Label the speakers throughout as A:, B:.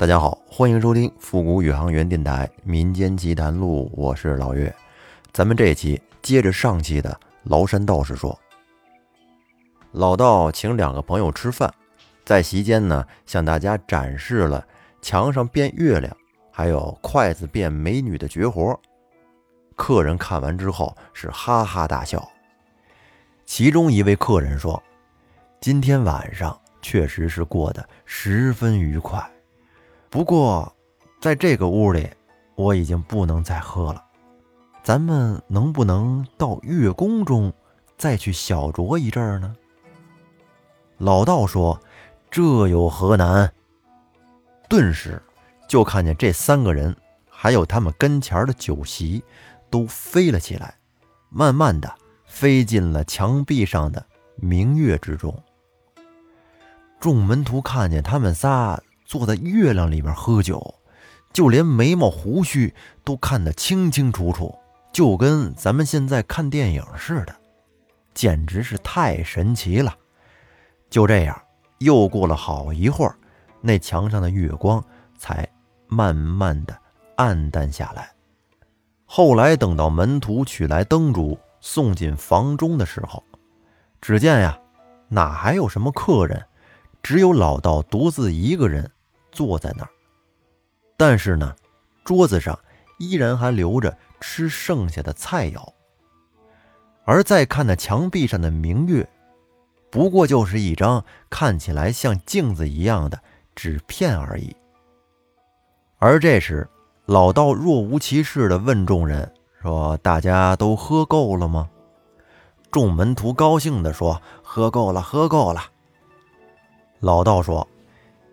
A: 大家好，欢迎收听复古宇航员电台民间奇谈录，我是老岳。咱们这一期接着上期的崂山道士说，老道请两个朋友吃饭，在席间呢，向大家展示了墙上变月亮，还有筷子变美女的绝活。客人看完之后是哈哈大笑。其中一位客人说：“今天晚上确实是过得十分愉快。”不过，在这个屋里，我已经不能再喝了。咱们能不能到月宫中再去小酌一阵呢？老道说：“这有何难？”顿时，就看见这三个人，还有他们跟前的酒席，都飞了起来，慢慢的飞进了墙壁上的明月之中。众门徒看见他们仨。坐在月亮里面喝酒，就连眉毛胡须都看得清清楚楚，就跟咱们现在看电影似的，简直是太神奇了。就这样，又过了好一会儿，那墙上的月光才慢慢的暗淡下来。后来等到门徒取来灯烛送进房中的时候，只见呀，哪还有什么客人，只有老道独自一个人。坐在那儿，但是呢，桌子上依然还留着吃剩下的菜肴。而再看那墙壁上的明月，不过就是一张看起来像镜子一样的纸片而已。而这时，老道若无其事地问众人：“说大家都喝够了吗？”众门徒高兴地说：“喝够了，喝够了。”老道说。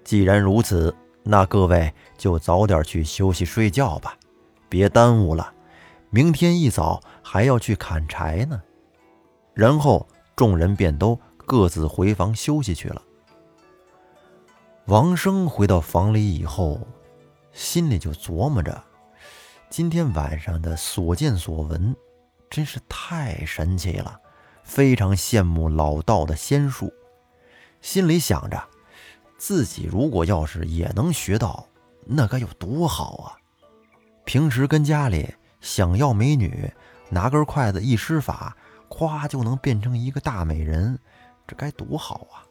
A: 既然如此，那各位就早点去休息睡觉吧，别耽误了。明天一早还要去砍柴呢。然后众人便都各自回房休息去了。王生回到房里以后，心里就琢磨着，今天晚上的所见所闻，真是太神奇了，非常羡慕老道的仙术，心里想着。自己如果要是也能学到，那该有多好啊！平时跟家里想要美女，拿根筷子一施法，咵就能变成一个大美人，这该多好啊！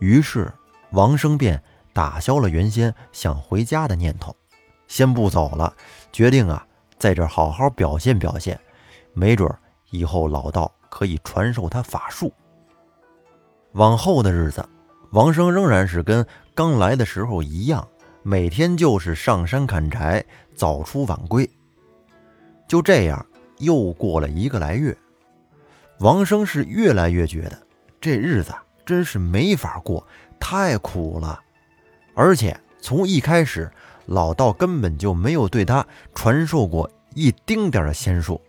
A: 于是王生便打消了原先想回家的念头，先不走了，决定啊，在这好好表现表现，没准以后老道可以传授他法术。往后的日子。王生仍然是跟刚来的时候一样，每天就是上山砍柴，早出晚归。就这样，又过了一个来月。王生是越来越觉得这日子真是没法过，太苦了。而且从一开始，老道根本就没有对他传授过一丁点的仙术，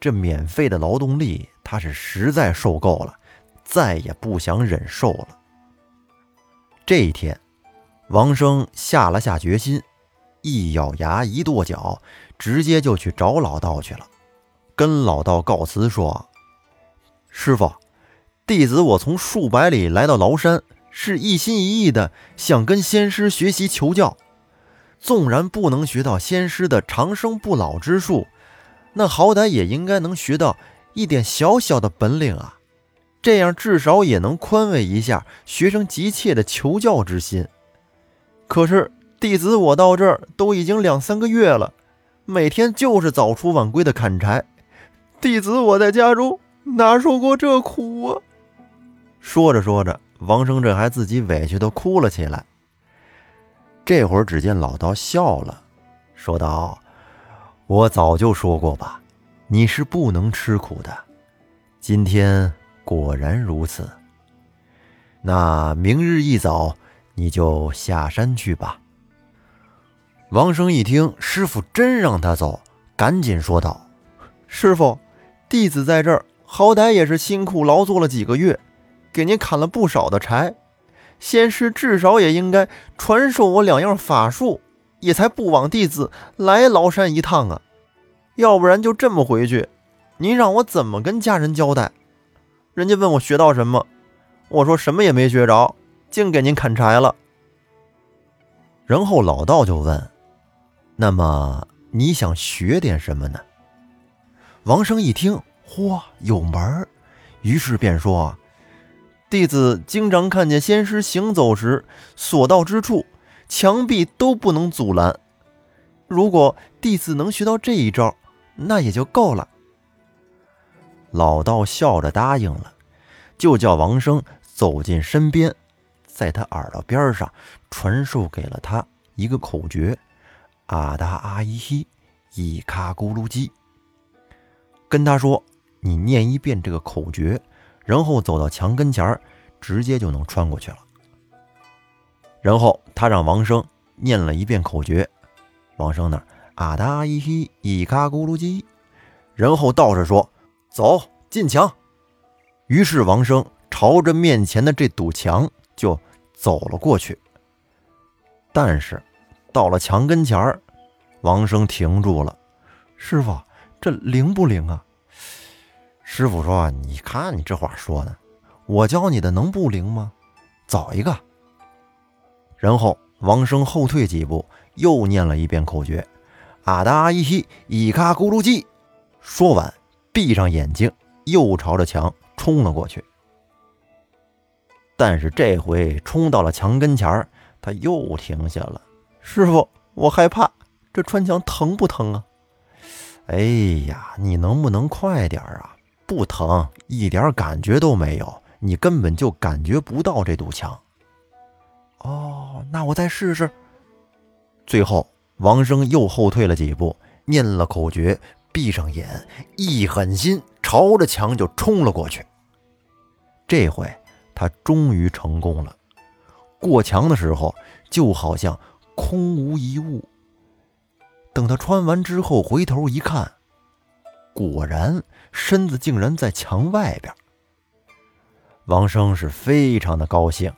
A: 这免费的劳动力他是实在受够了，再也不想忍受了。这一天，王生下了下决心，一咬牙，一跺脚，直接就去找老道去了。跟老道告辞说：“师傅，弟子我从数百里来到崂山，是一心一意的想跟仙师学习求教。纵然不能学到仙师的长生不老之术，那好歹也应该能学到一点小小的本领啊。”这样至少也能宽慰一下学生急切的求教之心。可是弟子我到这儿都已经两三个月了，每天就是早出晚归的砍柴。弟子我在家中哪受过这苦啊？说着说着，王生这还自己委屈的哭了起来。这会儿只见老道笑了，说道：“我早就说过吧，你是不能吃苦的。今天。”果然如此，那明日一早你就下山去吧。王生一听师傅真让他走，赶紧说道：“师傅，弟子在这儿好歹也是辛苦劳作了几个月，给您砍了不少的柴，仙师至少也应该传授我两样法术，也才不枉弟子来崂山一趟啊！要不然就这么回去，您让我怎么跟家人交代？”人家问我学到什么，我说什么也没学着，净给您砍柴了。然后老道就问：“那么你想学点什么呢？”王生一听，嚯，有门儿，于是便说：“弟子经常看见仙师行走时，所到之处，墙壁都不能阻拦。如果弟子能学到这一招，那也就够了。”老道笑着答应了，就叫王生走进身边，在他耳朵边上传授给了他一个口诀：“阿达阿依希，伊卡咕噜鸡。”跟他说：“你念一遍这个口诀，然后走到墙跟前，直接就能穿过去了。”然后他让王生念了一遍口诀，王生那儿啊哒一嘿一卡咕噜叽，然后道士说：“走进墙。”于是王生朝着面前的这堵墙就走了过去。但是到了墙跟前儿，王生停住了，师傅。这灵不灵啊？师傅说：“你看你这话说的，我教你的能不灵吗？找一个。”然后王生后退几步，又念了一遍口诀：“阿达伊希伊卡咕噜叽。”说完，闭上眼睛，又朝着墙冲了过去。但是这回冲到了墙跟前儿他又停下了。师傅，我害怕，这穿墙疼不疼啊？哎呀，你能不能快点儿啊？不疼，一点感觉都没有，你根本就感觉不到这堵墙。哦，那我再试试。最后，王生又后退了几步，念了口诀，闭上眼，一狠心，朝着墙就冲了过去。这回他终于成功了。过墙的时候，就好像空无一物。等他穿完之后，回头一看，果然身子竟然在墙外边。王生是非常的高兴，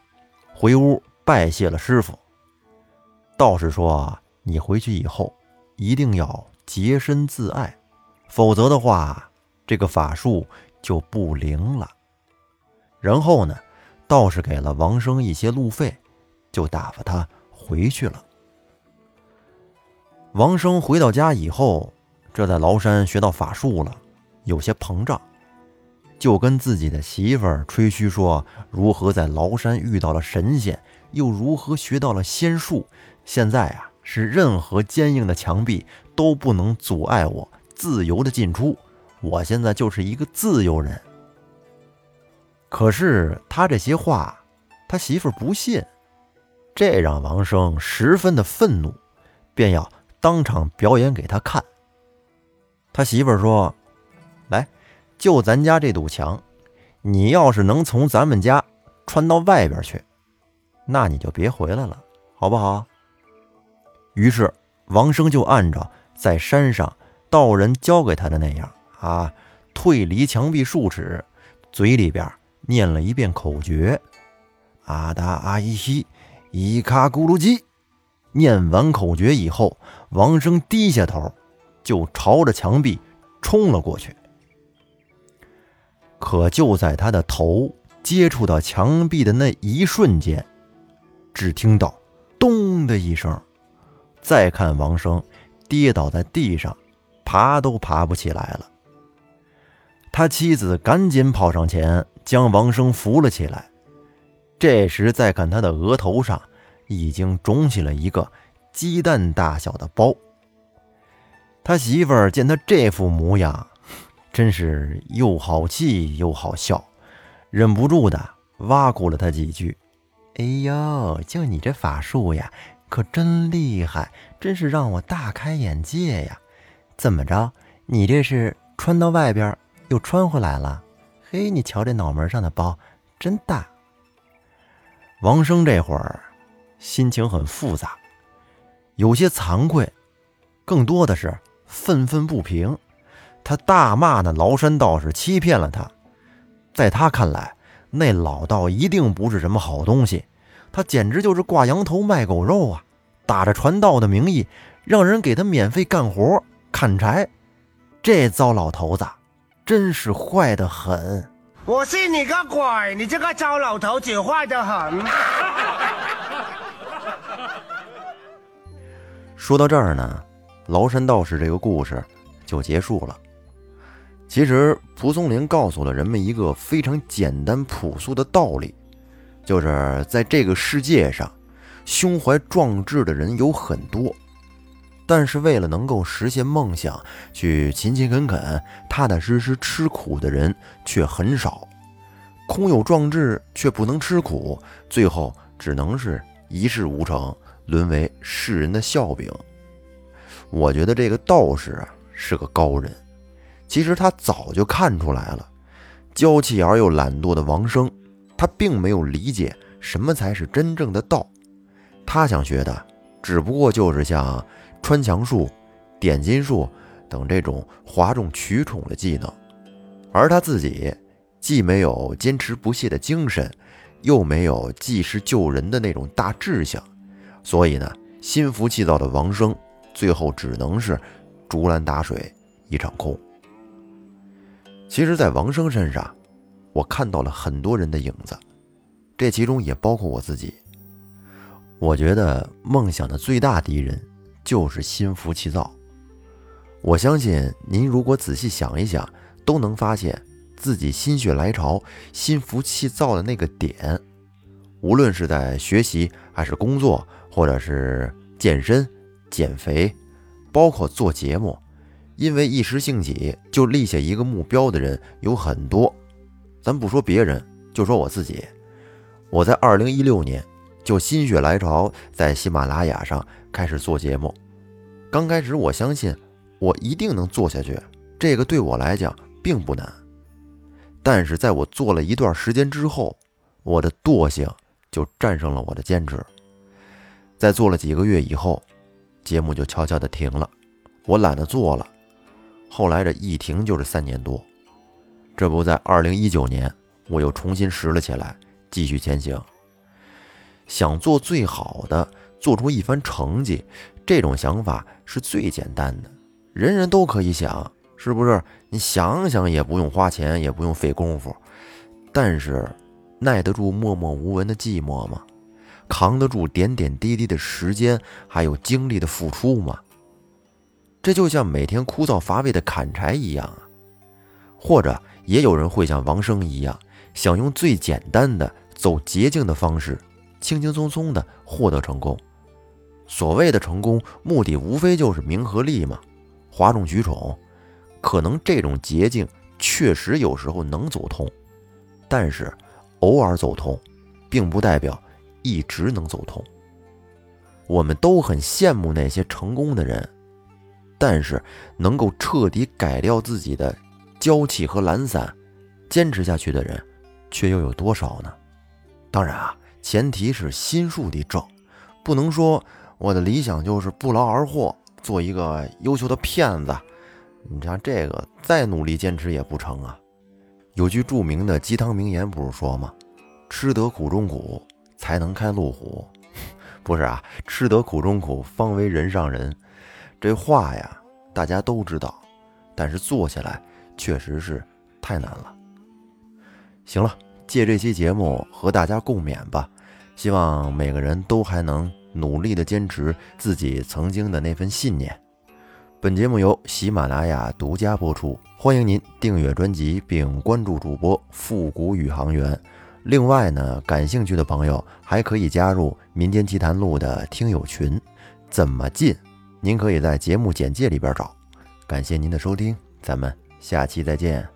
A: 回屋拜谢了师傅。道士说：“你回去以后一定要洁身自爱，否则的话，这个法术就不灵了。”然后呢，道士给了王生一些路费，就打发他回去了。王生回到家以后，这在崂山学到法术了，有些膨胀，就跟自己的媳妇儿吹嘘说，如何在崂山遇到了神仙，又如何学到了仙术。现在啊，是任何坚硬的墙壁都不能阻碍我自由的进出。我现在就是一个自由人。可是他这些话，他媳妇不信，这让王生十分的愤怒，便要。当场表演给他看。他媳妇说：“来，就咱家这堵墙，你要是能从咱们家穿到外边去，那你就别回来了，好不好？”于是王生就按照在山上道人教给他的那样啊，退离墙壁数尺，嘴里边念了一遍口诀：“阿达阿依西，伊卡咕噜鸡。”念完口诀以后，王生低下头，就朝着墙壁冲了过去。可就在他的头接触到墙壁的那一瞬间，只听到“咚”的一声，再看王生跌倒在地上，爬都爬不起来了。他妻子赶紧跑上前将王生扶了起来。这时再看他的额头上。已经肿起了一个鸡蛋大小的包。他媳妇儿见他这副模样，真是又好气又好笑，忍不住的挖苦了他几句：“哎呦，就你这法术呀，可真厉害，真是让我大开眼界呀！怎么着，你这是穿到外边又穿回来了？嘿，你瞧这脑门上的包，真大。”王生这会儿。心情很复杂，有些惭愧，更多的是愤愤不平。他大骂那崂山道士欺骗了他，在他看来，那老道一定不是什么好东西，他简直就是挂羊头卖狗肉啊！打着传道的名义，让人给他免费干活砍柴，这糟老头子真是坏得很。
B: 我信你个鬼！你这个糟老头子坏得很。
A: 说到这儿呢，崂山道士这个故事就结束了。其实蒲松龄告诉了人们一个非常简单朴素的道理，就是在这个世界上，胸怀壮志的人有很多，但是为了能够实现梦想，去勤勤恳恳、踏踏实实吃苦的人却很少。空有壮志却不能吃苦，最后只能是一事无成，沦为世人的笑柄。我觉得这个道士啊是个高人。其实他早就看出来了，娇气而又懒惰的王生，他并没有理解什么才是真正的道。他想学的，只不过就是像穿墙术、点金术等这种哗众取宠的技能。而他自己既没有坚持不懈的精神，又没有济世救人的那种大志向，所以呢，心浮气躁的王生，最后只能是竹篮打水一场空。其实，在王生身上，我看到了很多人的影子，这其中也包括我自己。我觉得梦想的最大敌人就是心浮气躁。我相信您如果仔细想一想，都能发现自己心血来潮、心浮气躁的那个点。无论是在学习，还是工作，或者是健身、减肥，包括做节目。因为一时兴起就立下一个目标的人有很多，咱不说别人，就说我自己。我在二零一六年就心血来潮，在喜马拉雅上开始做节目。刚开始我相信我一定能做下去，这个对我来讲并不难。但是在我做了一段时间之后，我的惰性就战胜了我的坚持。在做了几个月以后，节目就悄悄地停了，我懒得做了。后来这一停就是三年多，这不在二零一九年，我又重新拾了起来，继续前行。想做最好的，做出一番成绩，这种想法是最简单的，人人都可以想，是不是？你想想也不用花钱，也不用费功夫，但是耐得住默默无闻的寂寞吗？扛得住点点滴滴的时间还有精力的付出吗？这就像每天枯燥乏味的砍柴一样啊，或者也有人会像王生一样，想用最简单的、走捷径的方式，轻轻松松的获得成功。所谓的成功，目的无非就是名和利嘛，哗众取宠。可能这种捷径确实有时候能走通，但是偶尔走通，并不代表一直能走通。我们都很羡慕那些成功的人。但是，能够彻底改掉自己的娇气和懒散，坚持下去的人，却又有多少呢？当然啊，前提是心术得正，不能说我的理想就是不劳而获，做一个优秀的骗子。你像这个，再努力坚持也不成啊。有句著名的鸡汤名言不是说吗？吃得苦中苦，才能开路虎。不是啊，吃得苦中苦，方为人上人。这话呀，大家都知道，但是做起来确实是太难了。行了，借这期节目和大家共勉吧，希望每个人都还能努力的坚持自己曾经的那份信念。本节目由喜马拉雅独家播出，欢迎您订阅专辑并关注主播复古宇航员。另外呢，感兴趣的朋友还可以加入民间奇谈录的听友群，怎么进？您可以在节目简介里边找。感谢您的收听，咱们下期再见。